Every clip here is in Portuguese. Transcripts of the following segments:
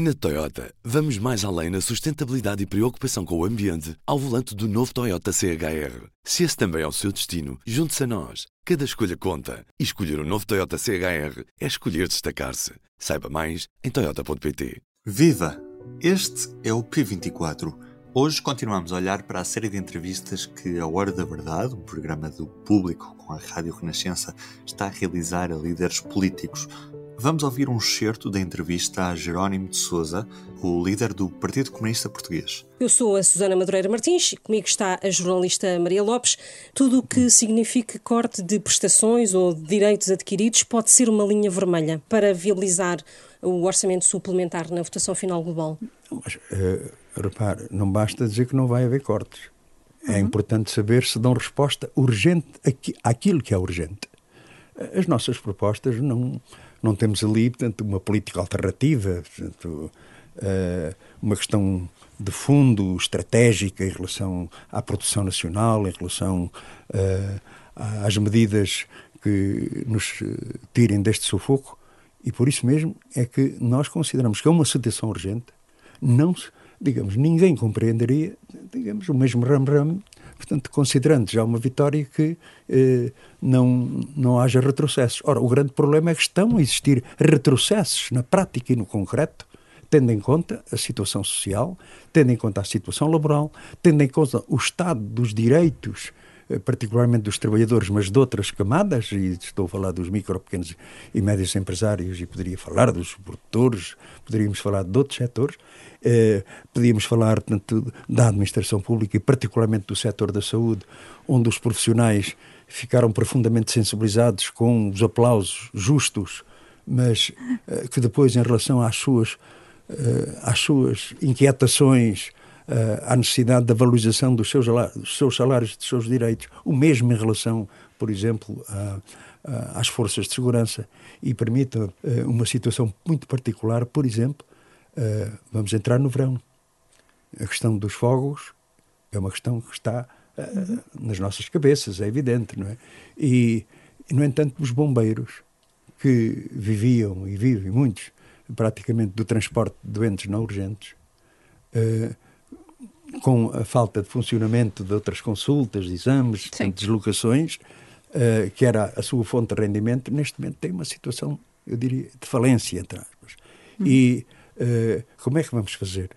Na Toyota, vamos mais além na sustentabilidade e preocupação com o ambiente ao volante do novo Toyota CHR. Se esse também é o seu destino, junte-se a nós. Cada escolha conta. E escolher o um novo Toyota CHR é escolher destacar-se. Saiba mais em Toyota.pt. Viva! Este é o P24. Hoje continuamos a olhar para a série de entrevistas que a Hora da Verdade, um programa do público com a Rádio Renascença, está a realizar a líderes políticos Vamos ouvir um excerto da entrevista a Jerónimo de Souza, o líder do Partido Comunista Português. Eu sou a Susana Madureira Martins, comigo está a jornalista Maria Lopes. Tudo o que signifique corte de prestações ou de direitos adquiridos pode ser uma linha vermelha para viabilizar o orçamento suplementar na votação final global. Mas, uh, repare, não basta dizer que não vai haver cortes. É uhum. importante saber se dão resposta urgente àquilo que é urgente. As nossas propostas não não temos ali, portanto, uma política alternativa, portanto, uh, uma questão de fundo estratégica em relação à produção nacional, em relação uh, às medidas que nos tirem deste sufoco. E por isso mesmo é que nós consideramos que é uma situação urgente. Não, digamos, ninguém compreenderia, digamos, o mesmo ram-ram Portanto, considerando já uma vitória que eh, não, não haja retrocessos. Ora, o grande problema é que estão a existir retrocessos na prática e no concreto, tendo em conta a situação social, tendo em conta a situação laboral, tendo em conta o estado dos direitos particularmente dos trabalhadores, mas de outras camadas, e estou a falar dos micro, pequenos e médios empresários, e poderia falar dos produtores, poderíamos falar de outros setores, eh, podíamos falar portanto, da administração pública e particularmente do setor da saúde, onde os profissionais ficaram profundamente sensibilizados com os aplausos justos, mas eh, que depois, em relação às suas, eh, às suas inquietações, à necessidade da valorização dos seus, dos seus salários, dos seus direitos, o mesmo em relação, por exemplo, a, a, às forças de segurança. E permita uh, uma situação muito particular, por exemplo, uh, vamos entrar no verão. A questão dos fogos é uma questão que está nas nossas cabeças, é evidente, não é? E, no entanto, os bombeiros, que viviam e vivem muitos praticamente do transporte de doentes não urgentes, uh, com a falta de funcionamento de outras consultas, de exames, de deslocações, uh, que era a sua fonte de rendimento, neste momento tem uma situação, eu diria, de falência, entre aspas. Hum. E uh, como é que vamos fazer?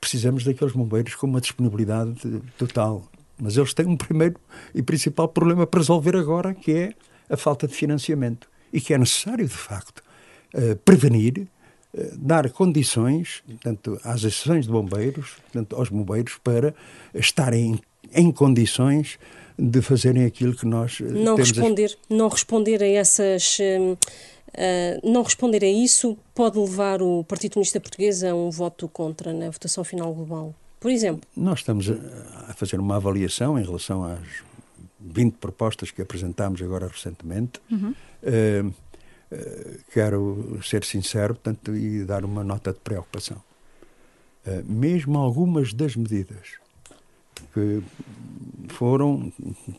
Precisamos daqueles bombeiros com uma disponibilidade total. Mas eles têm um primeiro e principal problema para resolver agora, que é a falta de financiamento. E que é necessário, de facto, uh, prevenir dar condições, portanto, às associações de bombeiros, portanto, aos bombeiros, para estarem em condições de fazerem aquilo que nós eh, não responder a... não responder a essas uh, não responder a isso pode levar o Partido Comunista Português a um voto contra na votação final global. Por exemplo. Nós estamos a, fazer uma avaliação em relação às 20 propostas que apresentámos agora recentemente. Uhum. uh, eh, quero ser sincero portanto, e dar uma nota de preocupação. Uh, mesmo algumas das medidas que foram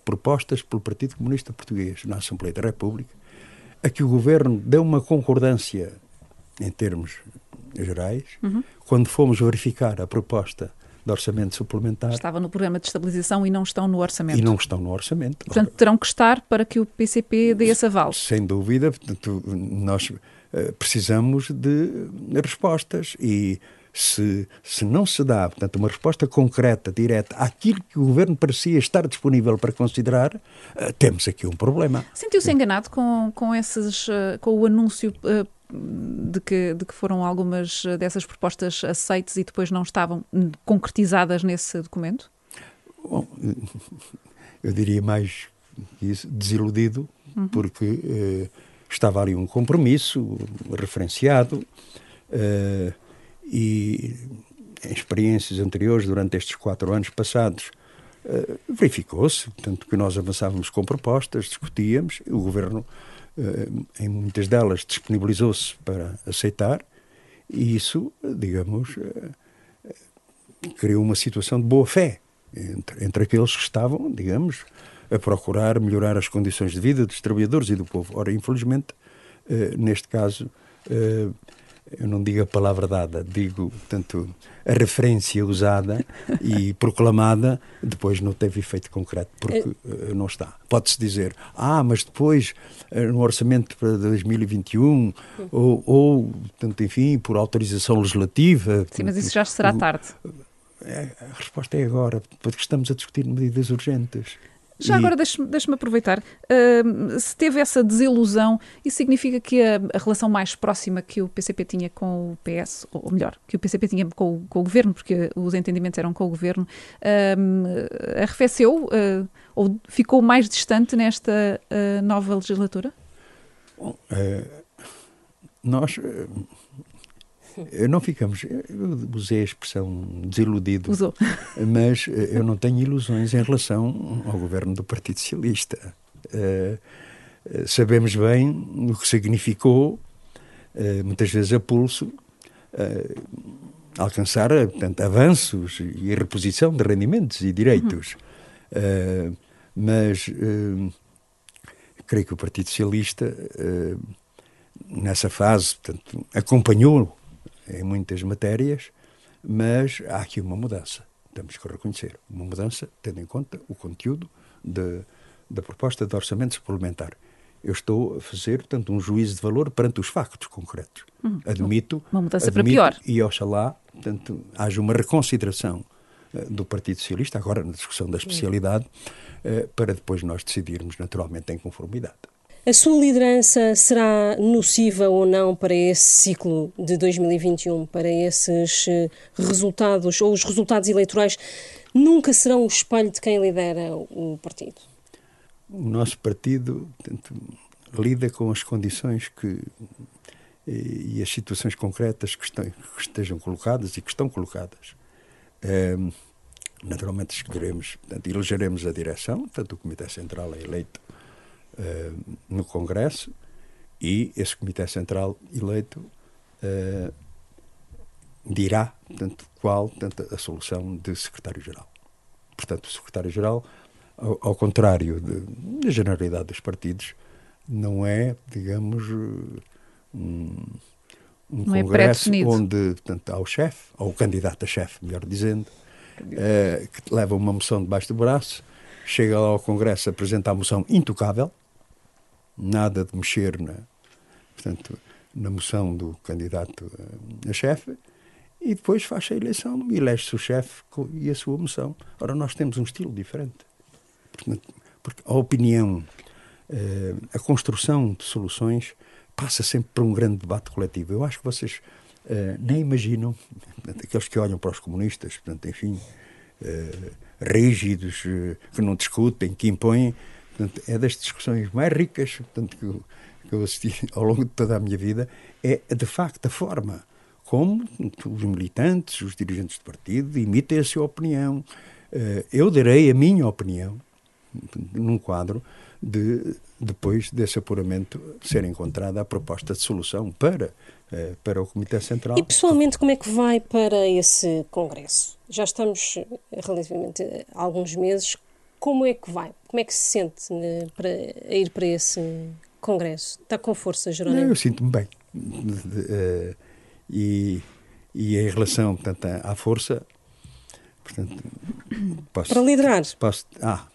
propostas pelo Partido Comunista Português na Assembleia da República, a que o governo deu uma concordância em termos gerais, uhum. quando fomos verificar a proposta de orçamento suplementar. Estava no programa de estabilização e não estão no orçamento. E não estão no orçamento. Portanto, terão que estar para que o PCP dê esse aval. Sem dúvida, portanto, nós uh, precisamos de respostas e se, se não se dá, portanto, uma resposta concreta, direta, àquilo que o governo parecia estar disponível para considerar, uh, temos aqui um problema. Sentiu-se enganado com, com, esses, uh, com o anúncio de que, de que foram algumas dessas propostas aceites e depois não estavam concretizadas nesse documento? Bom, eu diria mais isso, desiludido, uhum. porque eh, estava ali um compromisso referenciado eh, e em experiências anteriores, durante estes quatro anos passados, eh, verificou-se, tanto que nós avançávamos com propostas, discutíamos, o governo em muitas delas disponibilizou-se para aceitar e isso, digamos, eh, criou uma situação de boa fé entre, entre aqueles que estavam, digamos, a procurar melhorar as condições de vida dos trabalhadores e do povo. Ora, infelizmente, eh, neste caso, eu não digo a palavra dada, digo, tanto a referência usada e proclamada, depois não teve efeito concreto, porque uh, não está. Pode-se dizer, ah, mas depois, uh, no orçamento para 2021, uhum. ou, ou, tanto, enfim, por autorização legislativa. Sim, mas isso já será tarde. a resposta é agora, porque estamos a discutir medidas urgentes. Já e... agora deixe-me deixe aproveitar. Uh, se teve essa desilusão, isso significa que a, a, relação mais próxima que o PCP tinha com o PS, ou melhor, que o PCP tinha com, com o governo, porque os entendimentos eram com o governo, uh, arrefeceu uh, ou ficou mais distante nesta nova legislatura? Bom, nós não ficamos, eu usei a expressão desiludido, Usou. mas eh, eu não tenho ilusões em relação ao governo do Partido Socialista. Uh, sabemos bem o que significou, uh, muitas vezes a pulso, uh, alcançar portanto, avanços e reposição de rendimentos e direitos. Uhum. mas creio que o Partido Socialista, nessa fase, portanto, acompanhou em muitas matérias, mas há aqui uma mudança. Temos que reconhecer. Uma mudança, tendo em conta o conteúdo de, da proposta de orçamento suplementar. Eu estou a fazer, portanto, um juízo de valor perante os factos concretos. Hum, admito. Uma mudança admito, para pior. E oxalá, portanto, haja uma reconsideração uh, do Partido Socialista, agora na discussão da especialidade, uh, para depois nós decidirmos naturalmente em conformidade. A sua liderança será nociva ou não para esse ciclo de 2021, para esses eh, resultados, ou os resultados eleitorais nunca serão o espelho de quem lidera o partido? O nosso partido portanto, lida com as condições que e as situações concretas que, estão, que estejam colocadas e que estão colocadas. Um, naturalmente escolheremos, portanto, elegeremos a direção, tanto o Comitê Central é eleito uh, no Congresso e esse Comitê Central eleito uh, dirá portanto, qual portanto, a solução de secretário-geral. Portanto, o secretário-geral, ao, ao, contrário da generalidade dos partidos, não é, digamos, um, um é congresso onde portanto, há o chefe, ou o candidato a chefe, melhor dizendo, uh, que leva uma moção debaixo do braço, chega lá ao Congresso, apresenta a moção intocável, nada de mexer na, portanto, na moção do candidato a chefe, e depois faz a eleição elege-se o chefe e a sua moção. Ora, nós temos um estilo diferente. Portanto, porque a opinião, eh, a construção de soluções passa sempre por um grande debate coletivo. Eu acho que vocês eh, nem imaginam, aqueles que olham para os comunistas, portanto, enfim, eh, rígidos, que não discutem, que impõem, Portanto, é das discussões mais ricas portanto, que, eu, que eu assisti ao longo de toda a minha vida, é de facto a forma como os militantes, os dirigentes do partido emitem a sua opinião. Eh, eu darei a minha opinião num quadro de, depois desse apuramento, ser encontrada a proposta de solução para, eh, para o Comitê Central. E pessoalmente, como é que vai para esse Congresso? Já estamos relativamente há alguns meses como é que vai? Como é que se sente né, para ir para esse congresso? Está com força, Jerónimo? Não, eu sinto-me bem. Uh, e, e em relação portanto, à, força, portanto, posso, para liderar. Posso, ah,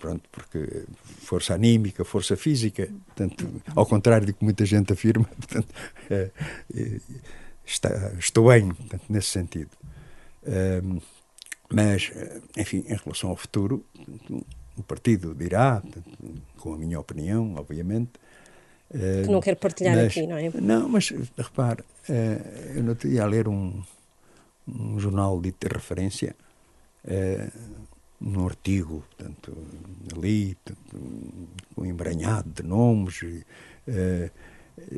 pronto, porque força anímica, força física, portanto, ao contrário do que muita gente afirma, portanto, uh, está, estou bem portanto, nesse sentido. Uh, mas, eh, enfim, em relação ao futuro, o partido dirá, com a minha opinião, obviamente. Que não quero partilhar mas, aqui, não é? Não, mas repare, eh, eu não ia a ler um, um jornal de referência, eh, um artigo, portanto, ali, um embranhado de nomes,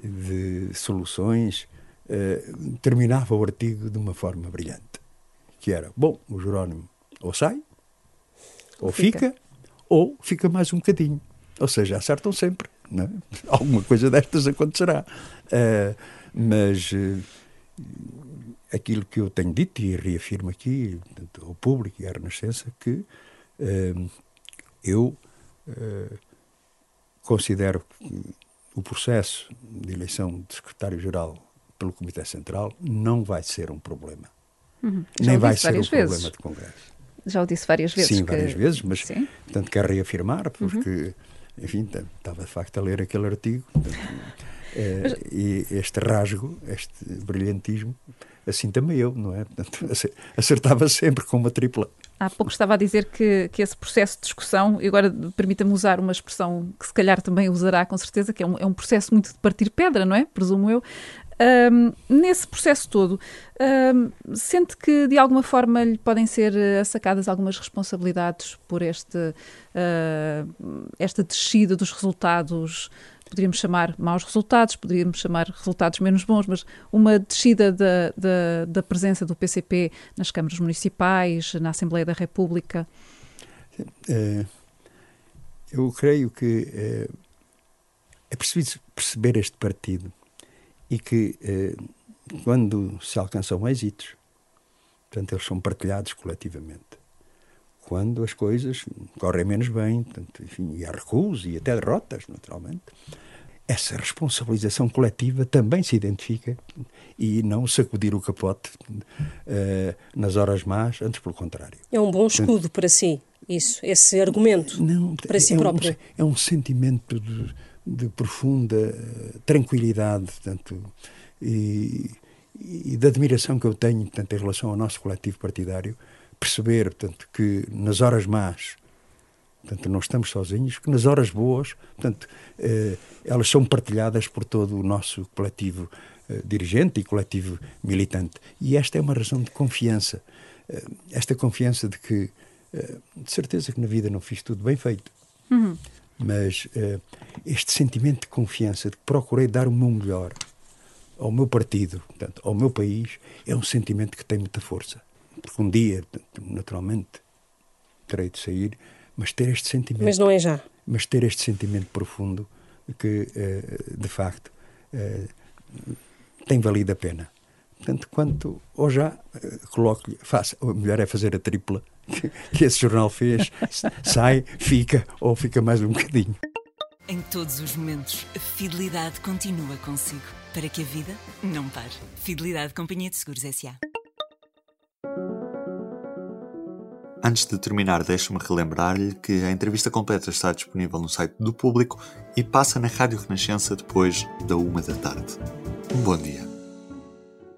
de soluções, terminava o artigo de uma forma brilhante que era, bom, o Jerónimo ou sai, ou fica, fica ou fica mais um bocadinho. Ou seja, acertam sempre. É? Alguma coisa destas acontecerá. Uh, mas uh, aquilo que eu tenho dito e reafirmo aqui ao público e à Renascença que uh, eu considero que o processo de eleição de secretário-geral pelo Comitê Central, não vai ser um problema. Uhum. Nem vai ser um vezes. problema de Congresso. Já o disse várias vezes. Sim, que... várias vezes, mas Sim. portanto quero reafirmar, porque, uhum. enfim, estava de facto a ler aquele artigo. Portanto, é, mas... E este rasgo, este brilhantismo, assim também eu, não é? Portanto, acertava sempre com uma tripla. Há pouco estava a dizer que, que esse processo de discussão, e agora permita-me usar uma expressão que se calhar também usará com certeza, que é um, é um processo muito de partir pedra, não é? Presumo eu. Um, nesse processo todo, um, sente que de alguma forma lhe podem ser assacadas algumas responsabilidades por este, uh, esta descida dos resultados poderíamos chamar maus resultados, poderíamos chamar resultados menos bons, mas uma descida da, da, da presença do PCP nas câmaras municipais, na Assembleia da República? É, eu creio que é, é preciso perceber este partido e que é, quando se alcançam êxitos, portanto, eles são partilhados coletivamente. Quando as coisas correm menos bem, portanto, enfim, e há recuos e até derrotas, naturalmente, essa responsabilização coletiva também se identifica e não sacudir o capote uh, nas horas más, antes pelo contrário. É um bom escudo para si, isso, esse argumento não, para si é próprio. Um, é um sentimento de, de profunda uh, tranquilidade portanto, e, e de admiração que eu tenho portanto, em relação ao nosso coletivo partidário, perceber portanto, que nas horas más Portanto, não estamos sozinhos, que nas horas boas, portanto, eh, elas são partilhadas por todo o nosso coletivo eh, dirigente e coletivo militante. E esta é uma razão de confiança. Eh, esta confiança de que, eh, de certeza que na vida não fiz tudo bem feito, uhum. mas eh, este sentimento de confiança, de que procurei dar o meu melhor ao meu partido, portanto, ao meu país, é um sentimento que tem muita força. Porque um dia, naturalmente, terei de sair mas ter este sentimento. Mas não é já. Mas ter este sentimento profundo que, eh, de facto, eh, tem valido a pena. Portanto, quanto ou já eh, coloco-lhe, faça, o melhor é fazer a tripla que esse jornal fez, sai, fica ou fica mais um bocadinho. Em todos os momentos, a fidelidade continua consigo, para que a vida não pare. Fidelidade Companhia de Seguros S.A. Antes de terminar, deixe-me relembrar-lhe que a entrevista completa está disponível no site do Público e passa na Rádio Renascença depois da uma da tarde. Um bom dia.